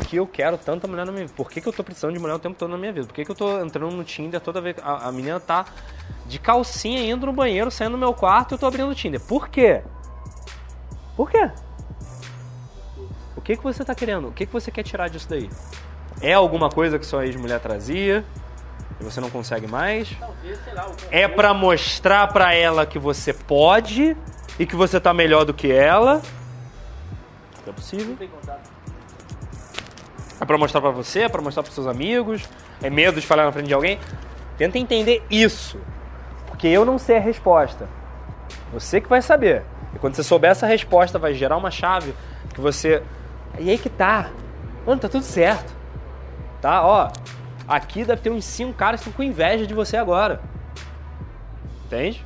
Que eu quero tanta mulher na minha vida? Por que, que eu tô precisando de mulher o tempo todo na minha vida? Por que, que eu tô entrando no Tinder toda vez a, a menina tá de calcinha indo no banheiro, saindo do meu quarto e eu tô abrindo o Tinder? Por quê? Por quê? O que, que você tá querendo? O que, que você quer tirar disso daí? É alguma coisa que sua ex-mulher trazia e você não consegue mais? É para mostrar para ela que você pode e que você tá melhor do que ela? É possível? É para mostrar para você, é para mostrar para seus amigos, é medo de falar na frente de alguém. Tenta entender isso, porque eu não sei a resposta. Você que vai saber. E quando você souber essa resposta, vai gerar uma chave que você. E aí que tá. Mano, tá tudo certo. Tá? Ó, aqui deve ter uns cinco caras que estão com inveja de você agora. Entende?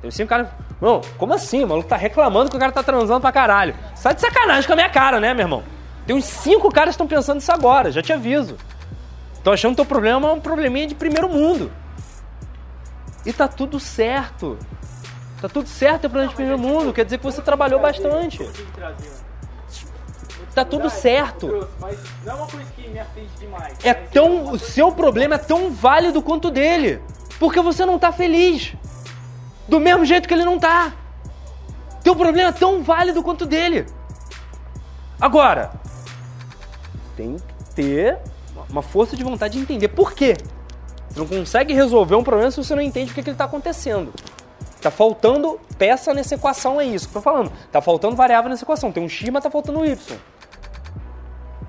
Tem uns cinco caras. Não, como assim? O maluco tá reclamando que o cara tá transando pra caralho. Sai de sacanagem com a minha cara, né, meu irmão? Tem uns cinco caras que estão pensando nisso agora, já te aviso. Estão achando que teu problema é um probleminha de primeiro mundo. E tá tudo certo. Tá tudo certo, é problema de primeiro mundo. Quer dizer que você trabalhou bastante. Tá tudo certo. É tão. O seu problema é tão válido quanto o dele. Porque você não tá feliz. Do mesmo jeito que ele não tá. Teu problema é tão válido quanto o dele. Agora, tem que ter uma força de vontade de entender por quê. Você não consegue resolver um problema se você não entende o que, que ele está acontecendo. Tá faltando peça nessa equação, é isso que eu tô falando. Tá faltando variável nessa equação. Tem um x, mas tá faltando um y.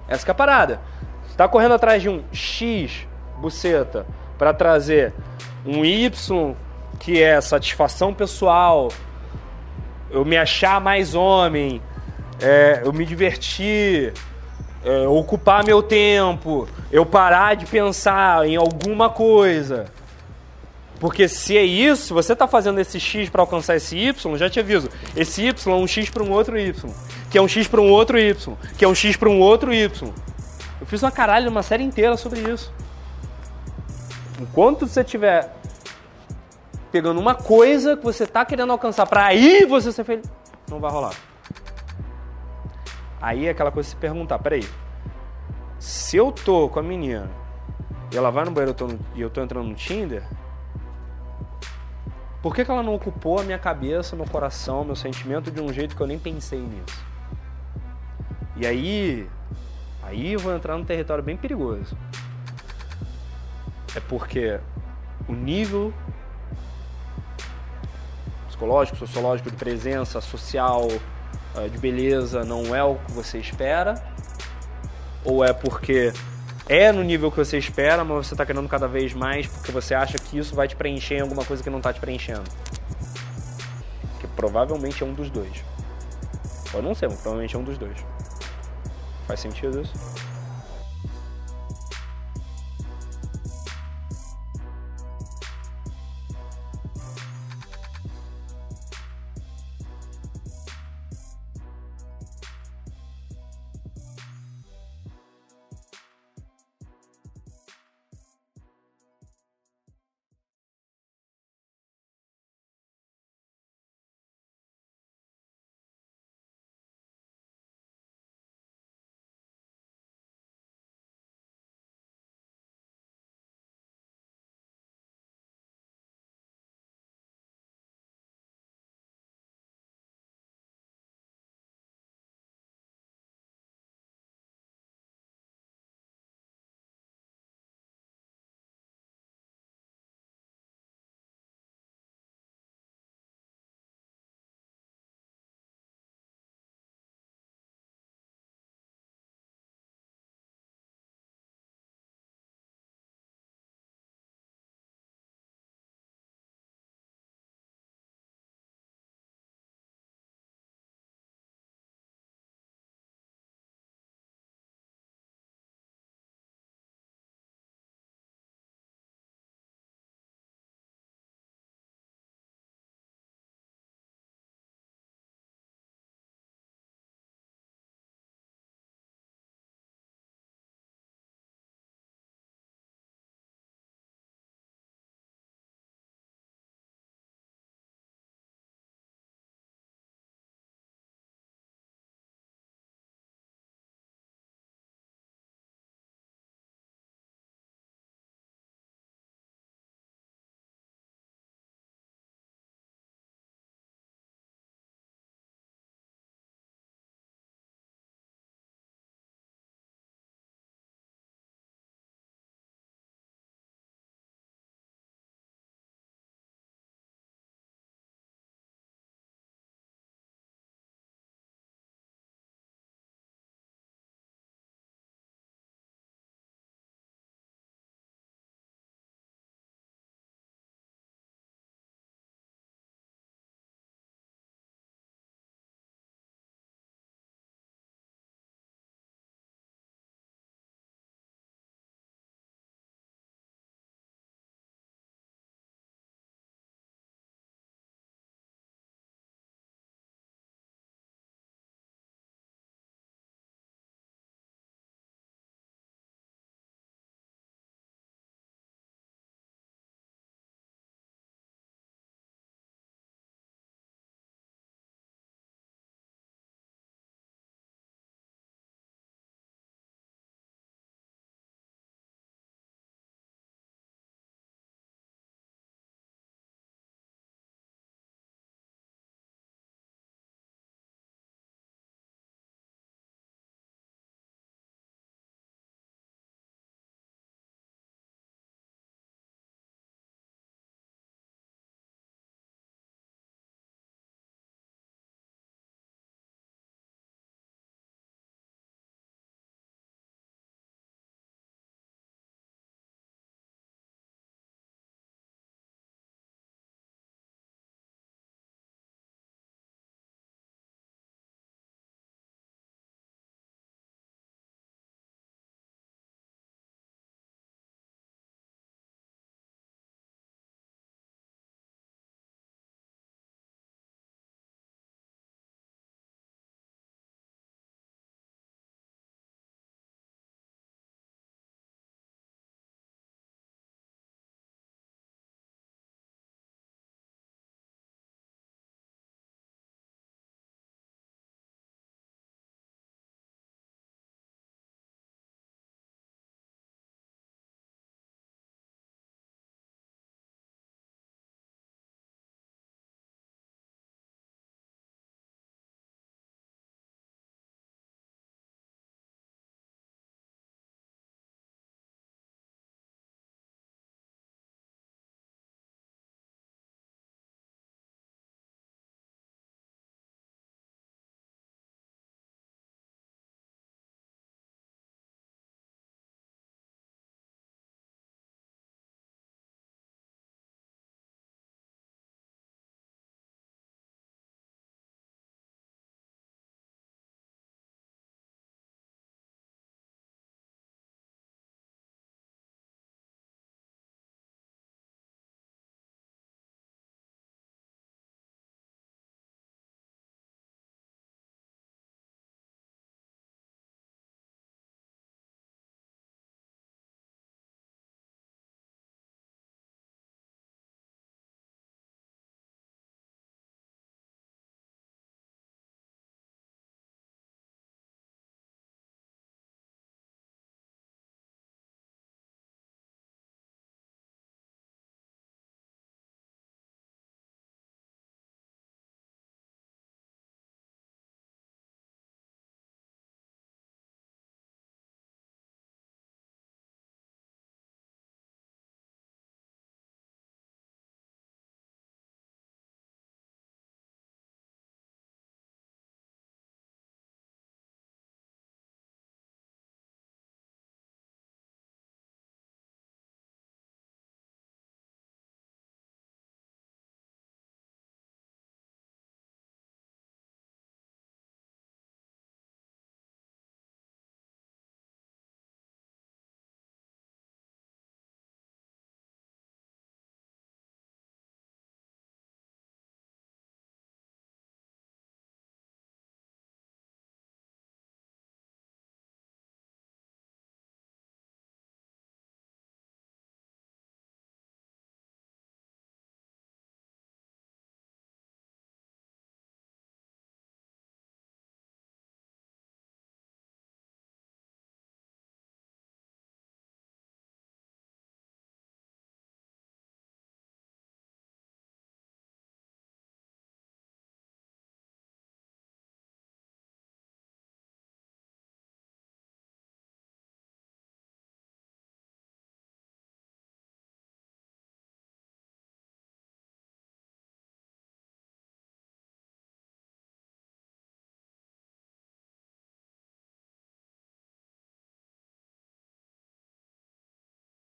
Essa que é a parada. Você tá correndo atrás de um x, buceta, para trazer um y, que é satisfação pessoal, eu me achar mais homem, é, eu me divertir, é, ocupar meu tempo, eu parar de pensar em alguma coisa. Porque se é isso, você está fazendo esse X para alcançar esse Y, já te aviso, esse Y é um X para um outro Y, que é um X para um outro Y, que é um X para um outro Y. Eu fiz uma caralho, uma série inteira sobre isso. Enquanto você estiver pegando uma coisa que você está querendo alcançar para aí você ser feliz, não vai rolar. Aí é aquela coisa de se perguntar, peraí, se eu tô com a menina e ela vai no banheiro eu no, e eu tô entrando no Tinder, por que, que ela não ocupou a minha cabeça, meu coração, meu sentimento de um jeito que eu nem pensei nisso? E aí, aí eu vou entrar num território bem perigoso. É porque o nível psicológico, sociológico de presença, social, de beleza não é o que você espera? Ou é porque é no nível que você espera, mas você está querendo cada vez mais porque você acha que isso vai te preencher em alguma coisa que não está te preenchendo? Que provavelmente é um dos dois. Pode não ser, mas provavelmente é um dos dois. Faz sentido isso?